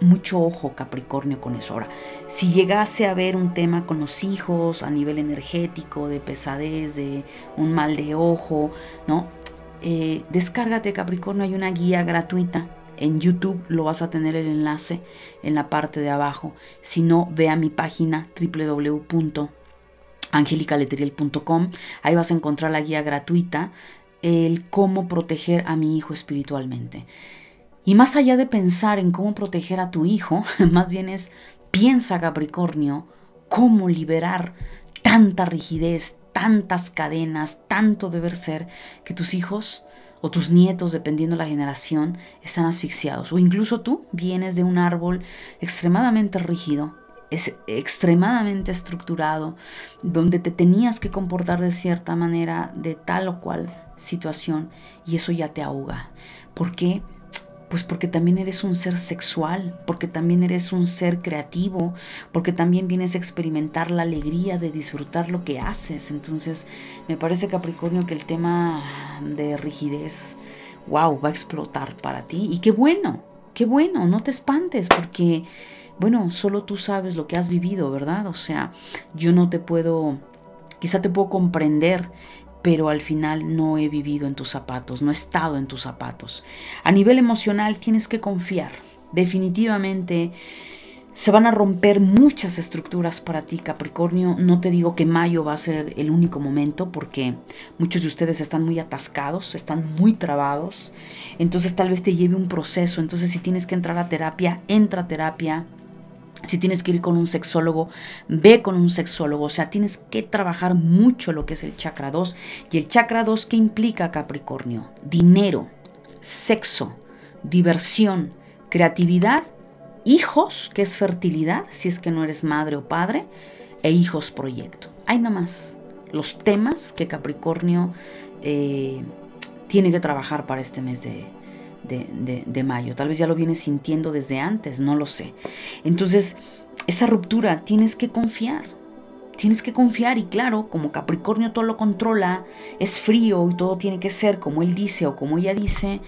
mucho ojo Capricornio con eso. Ahora, si llegase a haber un tema con los hijos a nivel energético, de pesadez, de un mal de ojo, ¿no? Eh, descárgate Capricornio, hay una guía gratuita. En YouTube lo vas a tener el enlace en la parte de abajo. Si no, ve a mi página www.angelicaleteriel.com. Ahí vas a encontrar la guía gratuita, el cómo proteger a mi hijo espiritualmente. Y más allá de pensar en cómo proteger a tu hijo, más bien es piensa Capricornio, cómo liberar tanta rigidez, tantas cadenas, tanto deber ser, que tus hijos o tus nietos, dependiendo la generación, están asfixiados. O incluso tú vienes de un árbol extremadamente rígido, es extremadamente estructurado, donde te tenías que comportar de cierta manera, de tal o cual situación, y eso ya te ahoga. ¿Por qué? Pues porque también eres un ser sexual, porque también eres un ser creativo, porque también vienes a experimentar la alegría de disfrutar lo que haces. Entonces, me parece Capricornio que el tema de rigidez, wow, va a explotar para ti. Y qué bueno, qué bueno, no te espantes, porque, bueno, solo tú sabes lo que has vivido, ¿verdad? O sea, yo no te puedo, quizá te puedo comprender, pero al final no he vivido en tus zapatos, no he estado en tus zapatos. A nivel emocional tienes que confiar. Definitivamente se van a romper muchas estructuras para ti, Capricornio. No te digo que mayo va a ser el único momento porque muchos de ustedes están muy atascados, están muy trabados. Entonces tal vez te lleve un proceso. Entonces si tienes que entrar a terapia, entra a terapia si tienes que ir con un sexólogo, ve con un sexólogo. O sea, tienes que trabajar mucho lo que es el chakra 2. Y el chakra 2, ¿qué implica Capricornio? Dinero, sexo, diversión, creatividad, hijos, que es fertilidad, si es que no eres madre o padre, e hijos proyecto. Hay nada más los temas que Capricornio eh, tiene que trabajar para este mes de, de, mayo. Tal vez ya lo vienes sintiendo desde antes, no lo sé. Entonces, esa ruptura tienes que confiar. Tienes que confiar y claro, como Capricornio todo lo controla, es frío y todo tiene que ser como él dice o como ella dice,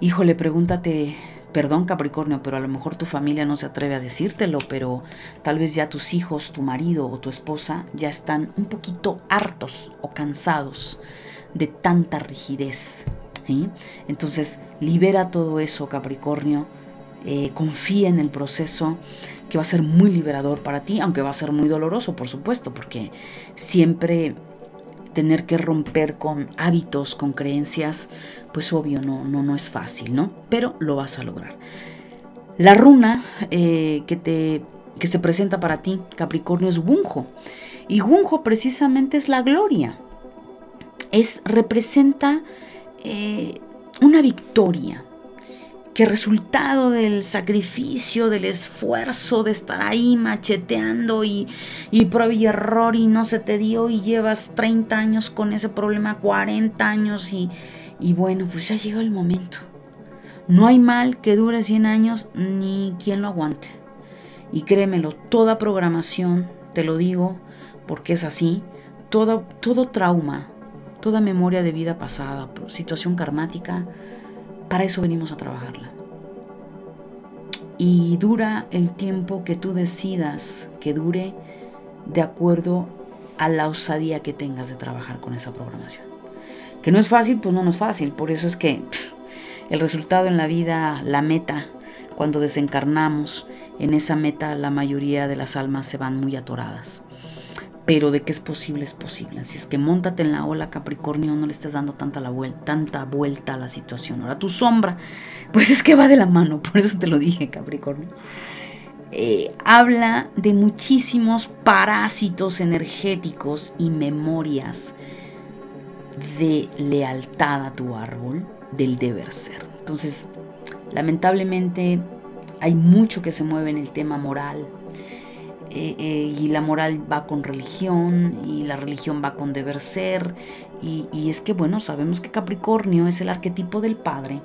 híjole, pregúntate, perdón Capricornio, pero a lo mejor tu familia no se atreve a decírtelo, pero tal vez ya tus hijos, tu marido o tu esposa ya están un poquito hartos o cansados de tanta rigidez, entonces, libera todo eso, Capricornio. Eh, confía en el proceso que va a ser muy liberador para ti, aunque va a ser muy doloroso, por supuesto, porque siempre tener que romper con hábitos, con creencias, pues obvio, no, no, no es fácil, ¿no? Pero lo vas a lograr. La runa eh, que, te, que se presenta para ti, Capricornio, es Gunjo. Y Gunjo precisamente es la gloria. Es, representa eh, una victoria que resultado del sacrificio, del esfuerzo de estar ahí macheteando y, y prueba y error y no se te dio y llevas 30 años con ese problema, 40 años y, y bueno, pues ya llegó el momento. No hay mal que dure 100 años ni quien lo aguante. Y créemelo, toda programación, te lo digo, porque es así, todo, todo trauma, toda memoria de vida pasada, situación karmática, para eso venimos a trabajarla. Y dura el tiempo que tú decidas que dure de acuerdo a la osadía que tengas de trabajar con esa programación. Que no es fácil, pues no, es fácil. Por eso es que el resultado en la vida, la meta, cuando desencarnamos, en esa meta la mayoría de las almas se van muy atoradas pero de que es posible, es posible. Así es que montate en la ola, Capricornio, no le estés dando tanta, la vuelta, tanta vuelta a la situación. Ahora tu sombra, pues es que va de la mano, por eso te lo dije, Capricornio. Eh, habla de muchísimos parásitos energéticos y memorias de lealtad a tu árbol, del deber ser. Entonces, lamentablemente hay mucho que se mueve en el tema moral, eh, eh, y la moral va con religión y la religión va con deber ser. Y, y es que bueno, sabemos que Capricornio es el arquetipo del padre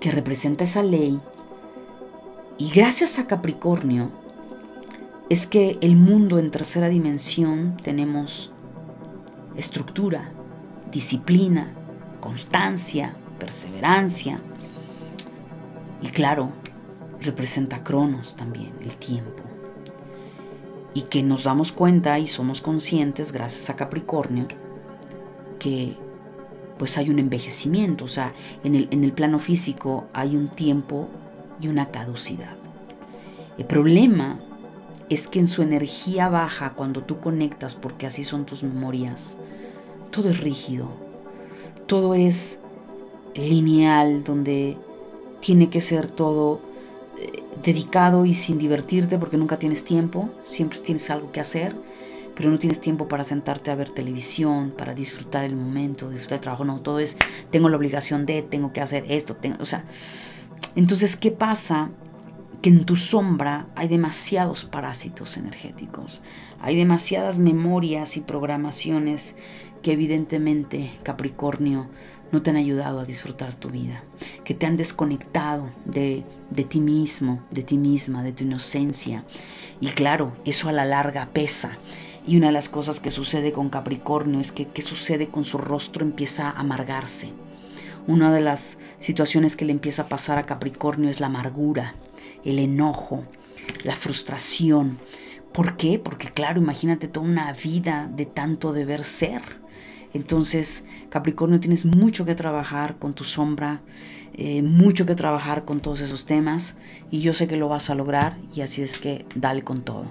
que representa esa ley. Y gracias a Capricornio es que el mundo en tercera dimensión tenemos estructura, disciplina, constancia, perseverancia. Y claro, representa Cronos también, el tiempo. Y que nos damos cuenta y somos conscientes, gracias a Capricornio, que pues hay un envejecimiento, o sea, en el, en el plano físico hay un tiempo y una caducidad. El problema es que en su energía baja, cuando tú conectas, porque así son tus memorias, todo es rígido, todo es lineal, donde tiene que ser todo dedicado y sin divertirte porque nunca tienes tiempo, siempre tienes algo que hacer, pero no tienes tiempo para sentarte a ver televisión, para disfrutar el momento, disfrutar el trabajo, no, todo es, tengo la obligación de, tengo que hacer esto, tengo, o sea, entonces, ¿qué pasa? Que en tu sombra hay demasiados parásitos energéticos, hay demasiadas memorias y programaciones que evidentemente Capricornio no te han ayudado a disfrutar tu vida, que te han desconectado de, de ti mismo, de ti misma, de tu inocencia. Y claro, eso a la larga pesa. Y una de las cosas que sucede con Capricornio es que qué sucede con su rostro empieza a amargarse. Una de las situaciones que le empieza a pasar a Capricornio es la amargura, el enojo, la frustración. ¿Por qué? Porque claro, imagínate toda una vida de tanto deber ser entonces, Capricornio, tienes mucho que trabajar con tu sombra, eh, mucho que trabajar con todos esos temas y yo sé que lo vas a lograr y así es que dale con todo.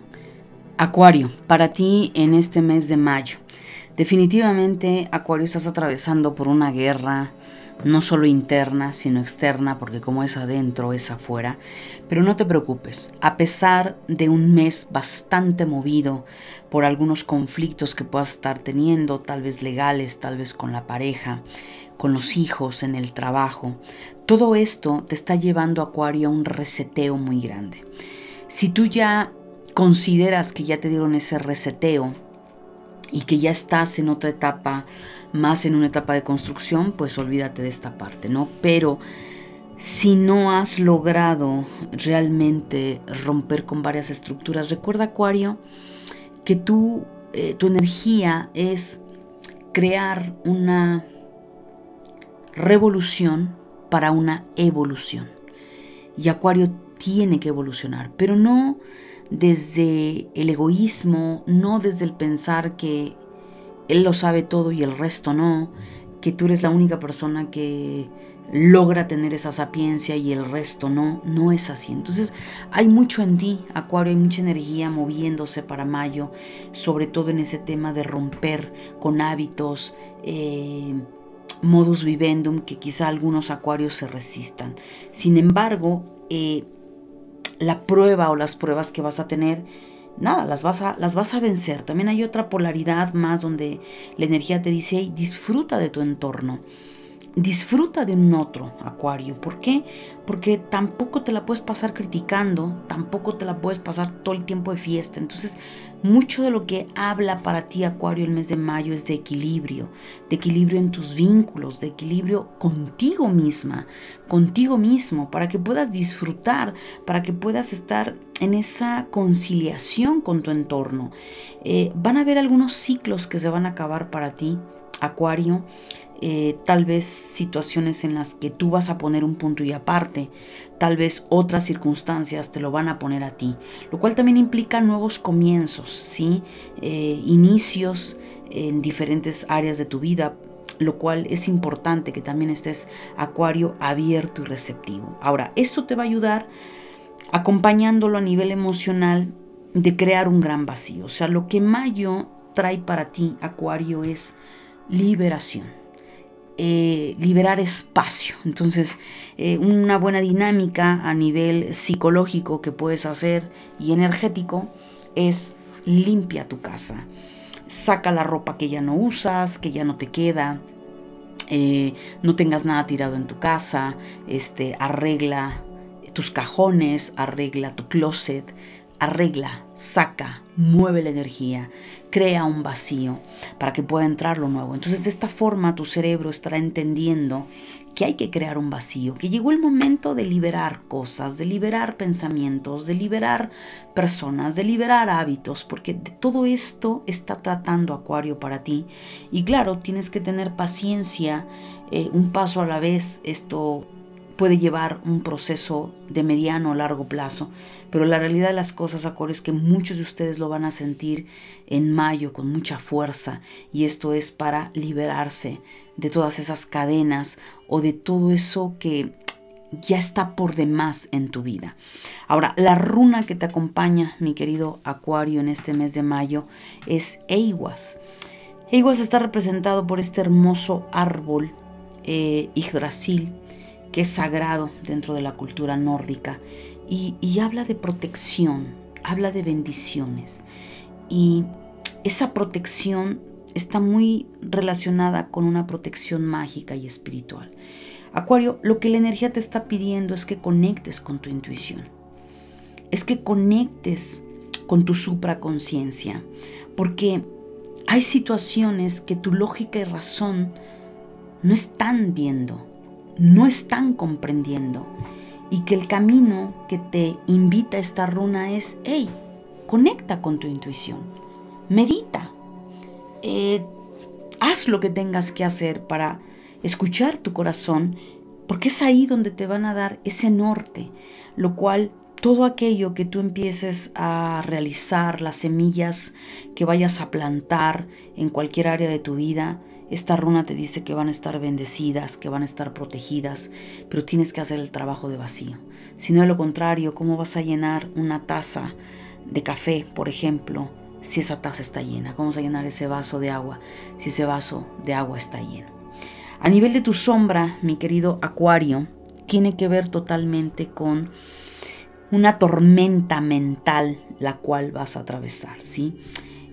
Acuario, para ti en este mes de mayo. Definitivamente, Acuario, estás atravesando por una guerra, no solo interna, sino externa, porque como es adentro, es afuera. Pero no te preocupes, a pesar de un mes bastante movido por algunos conflictos que puedas estar teniendo, tal vez legales, tal vez con la pareja, con los hijos, en el trabajo, todo esto te está llevando, Acuario, a un reseteo muy grande. Si tú ya consideras que ya te dieron ese reseteo y que ya estás en otra etapa, más en una etapa de construcción, pues olvídate de esta parte, ¿no? Pero si no has logrado realmente romper con varias estructuras, recuerda Acuario que tú, eh, tu energía es crear una revolución para una evolución. Y Acuario tiene que evolucionar, pero no desde el egoísmo, no desde el pensar que él lo sabe todo y el resto no, que tú eres la única persona que logra tener esa sapiencia y el resto no, no es así. Entonces hay mucho en ti, Acuario, hay mucha energía moviéndose para mayo, sobre todo en ese tema de romper con hábitos, eh, modus vivendum, que quizá algunos Acuarios se resistan. Sin embargo, eh, la prueba o las pruebas que vas a tener nada, las vas a, las vas a vencer. También hay otra polaridad más donde la energía te dice, disfruta de tu entorno. Disfruta de un otro, Acuario. ¿Por qué? Porque tampoco te la puedes pasar criticando, tampoco te la puedes pasar todo el tiempo de fiesta. Entonces, mucho de lo que habla para ti, Acuario, el mes de mayo es de equilibrio, de equilibrio en tus vínculos, de equilibrio contigo misma, contigo mismo, para que puedas disfrutar, para que puedas estar en esa conciliación con tu entorno. Eh, van a haber algunos ciclos que se van a acabar para ti, Acuario. Eh, tal vez situaciones en las que tú vas a poner un punto y aparte, tal vez otras circunstancias te lo van a poner a ti, lo cual también implica nuevos comienzos, ¿sí? Eh, inicios en diferentes áreas de tu vida, lo cual es importante que también estés acuario abierto y receptivo. Ahora, esto te va a ayudar acompañándolo a nivel emocional de crear un gran vacío. O sea, lo que Mayo trae para ti, acuario, es liberación eh, liberar espacio. Entonces, eh, una buena dinámica a nivel psicológico que puedes hacer y energético es limpia tu casa. Saca la ropa que ya no usas, que ya no te queda. Eh, no tengas nada tirado en tu casa. Este, arregla tus cajones, arregla tu closet, arregla, saca, mueve la energía, crea un vacío para que pueda entrar lo nuevo. Entonces de esta forma tu cerebro estará entendiendo que hay que crear un vacío, que llegó el momento de liberar cosas, de liberar pensamientos, de liberar personas, de liberar hábitos, porque de todo esto está tratando Acuario para ti. Y claro, tienes que tener paciencia, eh, un paso a la vez, esto puede llevar un proceso de mediano o largo plazo, pero la realidad de las cosas, Acuario, es que muchos de ustedes lo van a sentir en mayo con mucha fuerza y esto es para liberarse de todas esas cadenas o de todo eso que ya está por demás en tu vida. Ahora, la runa que te acompaña, mi querido Acuario, en este mes de mayo es Eiguas. Eiguas está representado por este hermoso árbol eh, Yggdrasil que es sagrado dentro de la cultura nórdica y, habla de protección, habla de bendiciones. Y esa protección está muy relacionada con una protección mágica y espiritual. Acuario, lo que la energía te está pidiendo es que conectes con tu intuición, es que conectes con tu supraconciencia, porque hay situaciones que tu lógica y razón no están viendo, no están comprendiendo y que el camino que te invita a esta runa es, hey, conecta con tu intuición, medita, eh, haz lo que tengas que hacer para escuchar tu corazón, porque es ahí donde te van a dar ese norte, lo cual todo aquello que tú empieces a realizar, las semillas que vayas a plantar en cualquier área de tu vida, esta runa te dice que van a estar bendecidas, que van a estar protegidas, pero tienes que hacer el trabajo de vacío. Si no de lo contrario, ¿cómo vas a llenar una taza de café, por ejemplo, si esa taza está llena? ¿Cómo vas a llenar ese vaso de agua si ese vaso de agua está lleno? A nivel de tu sombra, mi querido Acuario, tiene que ver totalmente con una tormenta mental la cual vas a atravesar, ¿sí?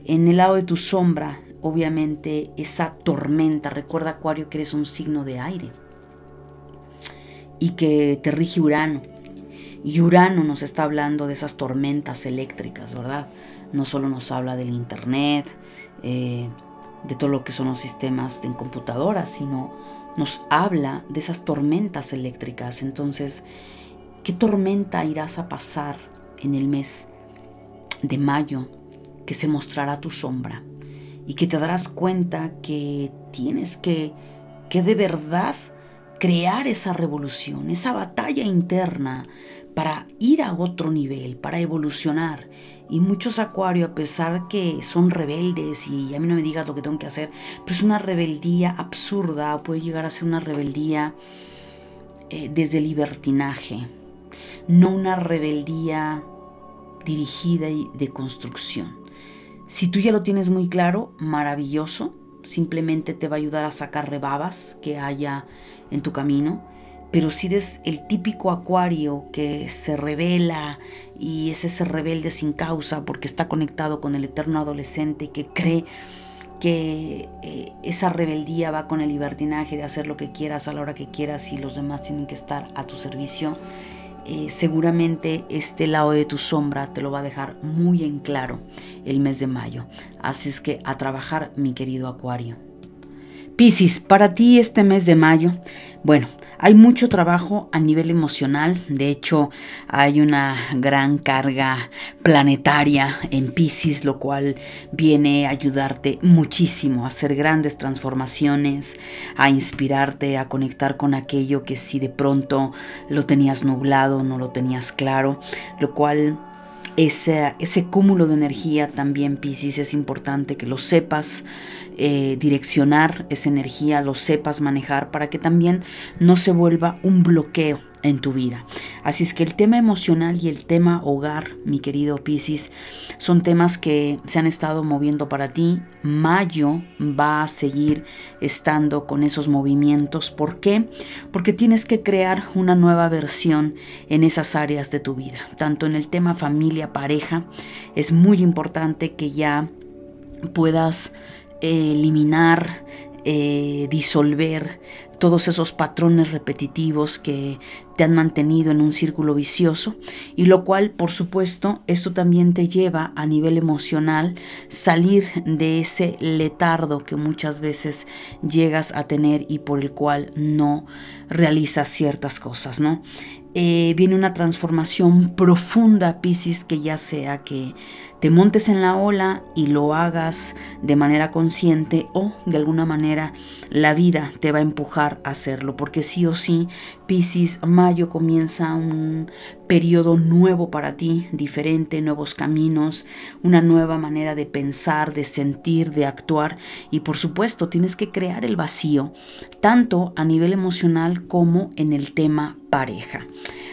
En el lado de tu sombra obviamente esa tormenta. Recuerda Acuario que eres un signo de aire y que te rige Urano. Y Urano nos está hablando de esas tormentas eléctricas, ¿verdad? No solo nos habla del Internet, eh, de todo lo que son los sistemas en computadoras, sino nos habla de esas tormentas eléctricas. Entonces, ¿qué tormenta irás a pasar en el mes de mayo que se mostrará tu sombra? Y que te darás cuenta que tienes que, que de verdad crear esa revolución, esa batalla interna para ir a otro nivel, para evolucionar. Y muchos acuarios, a pesar que son rebeldes y a mí no me digas lo que tengo que hacer, pero es una rebeldía absurda, puede llegar a ser una rebeldía eh, desde libertinaje, no una rebeldía dirigida y de construcción. Si tú ya lo tienes muy claro, maravilloso. Simplemente te va a ayudar a sacar rebabas que haya en tu camino. Pero si eres el típico acuario que se revela y es ese rebelde sin causa porque está conectado con el eterno adolescente que cree que eh, esa rebeldía va con el libertinaje de hacer lo que quieras a la hora que quieras y los demás tienen que estar a tu servicio, eh, seguramente este lado de tu sombra te lo va a dejar muy en claro el mes de mayo. Así es que a trabajar, mi querido Acuario. Piscis, para ti este mes de mayo, bueno, hay mucho trabajo a nivel emocional, de hecho hay una gran carga planetaria en Pisces, lo cual viene a ayudarte muchísimo a hacer grandes transformaciones, a inspirarte, a conectar con aquello que si de pronto lo tenías nublado, no lo tenías claro, lo cual ese, ese cúmulo de energía también, Pisces, es importante que lo sepas eh, direccionar esa energía, lo sepas manejar para que también no se vuelva un bloqueo en tu vida. Así es que el tema emocional y el tema hogar, mi querido Piscis, son temas que se han estado moviendo para ti. Mayo va a seguir estando con esos movimientos. ¿Por qué? Porque tienes que crear una nueva versión en esas áreas de tu vida. Tanto en el tema familia, pareja, es muy importante que ya puedas eliminar, eh, disolver todos esos patrones repetitivos que te han mantenido en un círculo vicioso y lo cual por supuesto esto también te lleva a nivel emocional salir de ese letardo que muchas veces llegas a tener y por el cual no realizas ciertas cosas, ¿no? Eh, viene una transformación profunda, Piscis, que ya sea que te montes en la ola y lo hagas de manera consciente o de alguna manera la vida te va a empujar a hacerlo, porque sí o sí, Piscis, mayo comienza un periodo nuevo para ti, diferente, nuevos caminos, una nueva manera de pensar, de sentir, de actuar y por supuesto tienes que crear el vacío, tanto a nivel emocional como en el tema pareja.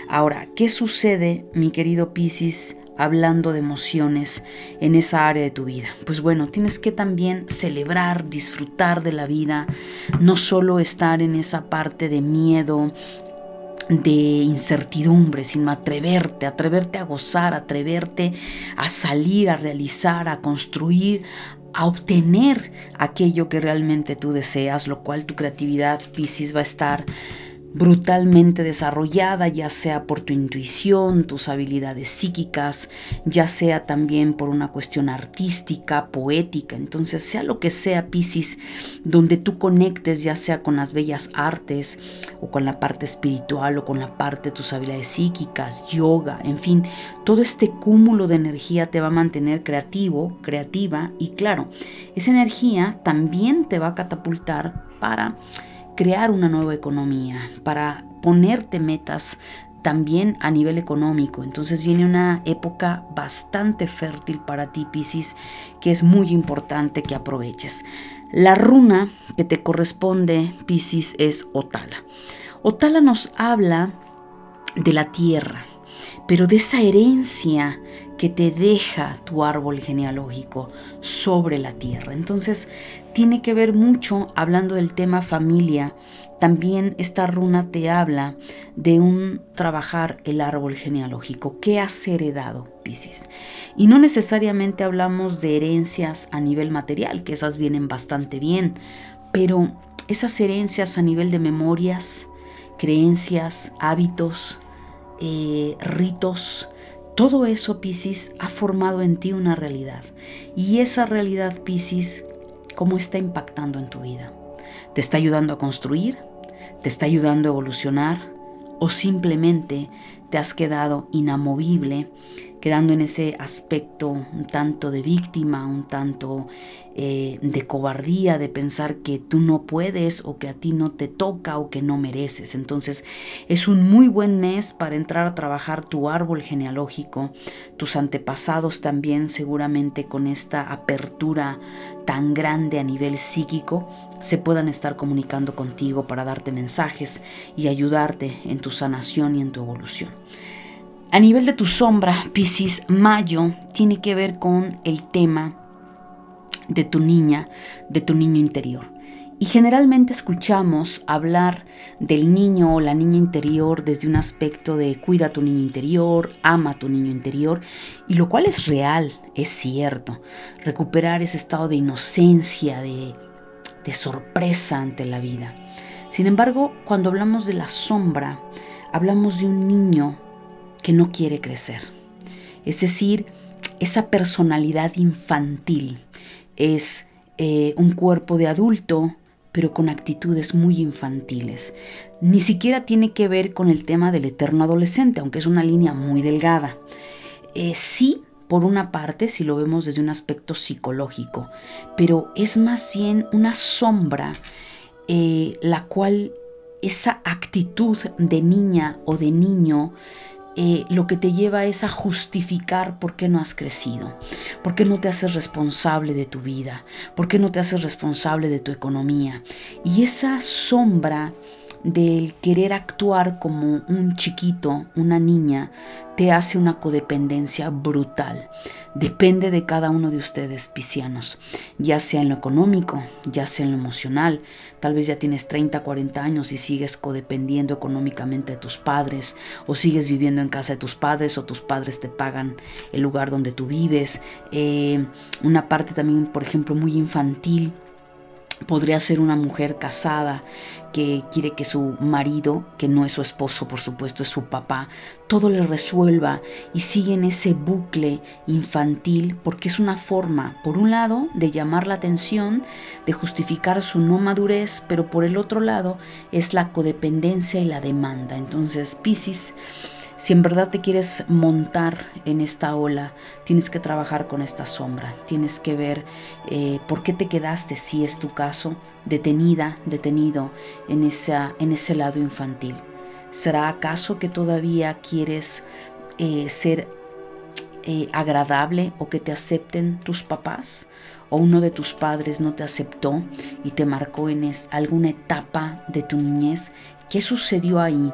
Ahora, ¿qué sucede, mi querido Piscis? Hablando de emociones en esa área de tu vida. Pues bueno, tienes que también celebrar, disfrutar de la vida, no solo estar en esa parte de miedo, de incertidumbre, sino atreverte, atreverte a gozar, atreverte a salir, a realizar, a construir, a obtener aquello que realmente tú deseas, lo cual tu creatividad, Piscis, va a estar brutalmente desarrollada, ya sea por tu intuición, tus habilidades psíquicas, ya sea también por una cuestión artística, poética. Entonces, sea lo que sea, Piscis, donde tú conectes, ya sea con las bellas artes o con la parte espiritual o con la parte de tus habilidades psíquicas, yoga, en fin, todo este cúmulo de energía te va a mantener creativo, creativa y claro, esa energía también te va a catapultar para crear una nueva economía, para ponerte metas también a nivel económico. Entonces viene una época bastante fértil para ti, Piscis, que es muy importante que aproveches. La runa que te corresponde, Piscis, es Otala. Otala nos habla de la tierra, pero de esa herencia que te deja tu árbol genealógico sobre la tierra. Entonces, tiene que ver mucho, hablando del tema familia, también esta runa te habla de un trabajar el árbol genealógico. ¿Qué has heredado, Piscis? Y no necesariamente hablamos de herencias a nivel material, que esas vienen bastante bien, pero esas herencias a nivel de memorias, creencias, hábitos, eh, ritos, todo eso, Piscis, ha formado en ti una realidad. Y esa realidad, Piscis, ¿cómo está impactando en tu vida? ¿Te está ayudando a construir? ¿Te está ayudando a evolucionar? ¿O simplemente te has quedado inamovible quedando en ese aspecto un tanto de víctima, un tanto eh, de cobardía, de pensar que tú no puedes o que a ti no te toca o que no mereces. Entonces es un muy buen mes para entrar a trabajar tu árbol genealógico, tus antepasados también seguramente con esta apertura tan grande a nivel psíquico se puedan estar comunicando contigo para darte mensajes y ayudarte en tu sanación y en tu evolución. A nivel de tu sombra, Piscis, mayo tiene que ver con el tema de tu niña, de tu niño interior. Y generalmente escuchamos hablar del niño o la niña interior desde un aspecto de cuida a tu niño interior, ama a tu niño interior, y lo cual es real, es cierto. Recuperar ese estado de inocencia, de, de sorpresa ante la vida. Sin embargo, cuando hablamos de la sombra, hablamos de un niño que no quiere crecer. Es decir, esa personalidad infantil es eh, un cuerpo de adulto, pero con actitudes muy infantiles. Ni siquiera tiene que ver con el tema del eterno adolescente, aunque es una línea muy delgada. Eh, sí, por una parte, si lo vemos desde un aspecto psicológico, pero es más bien una sombra eh, la cual esa actitud de niña o de niño eh, lo que te lleva es a justificar por qué no has crecido, por qué no te haces responsable de tu vida, por qué no te haces responsable de tu economía. Y esa sombra del querer actuar como un chiquito, una niña, te hace una codependencia brutal. Depende de cada uno de ustedes, piscianos, ya sea en lo económico, ya sea en lo emocional. Tal vez ya tienes 30, 40 años y sigues codependiendo económicamente de tus padres, o sigues viviendo en casa de tus padres, o tus padres te pagan el lugar donde tú vives. Eh, una parte también, por ejemplo, muy infantil Podría ser una mujer casada que quiere que su marido, que no es su esposo, por supuesto, es su papá, todo le resuelva y sigue en ese bucle infantil porque es una forma, por un lado, de llamar la atención, de justificar su no madurez, pero por el otro lado es la codependencia y la demanda. Entonces, Piscis si en verdad te quieres montar en esta ola, tienes que trabajar con esta sombra, tienes que ver eh, por qué te quedaste, si es tu caso, detenida, detenido en, esa, en ese lado infantil. ¿Será acaso que todavía quieres eh, ser eh, agradable o que te acepten tus papás? ¿O uno de tus padres no te aceptó y te marcó en alguna etapa de tu niñez? ¿Qué sucedió ahí?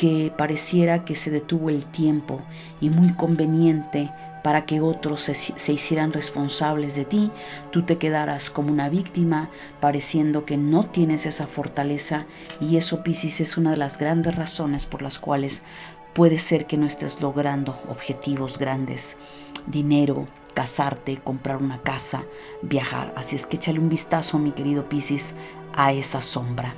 Que pareciera que se detuvo el tiempo y muy conveniente para que otros se, hicieran responsables de ti, tú te quedaras como una víctima, pareciendo que no tienes esa fortaleza y eso, Piscis, es una de las grandes razones por las cuales puede ser que no estés logrando objetivos grandes, dinero, casarte, comprar una casa, viajar. Así es que échale un vistazo, mi querido Piscis, a esa sombra.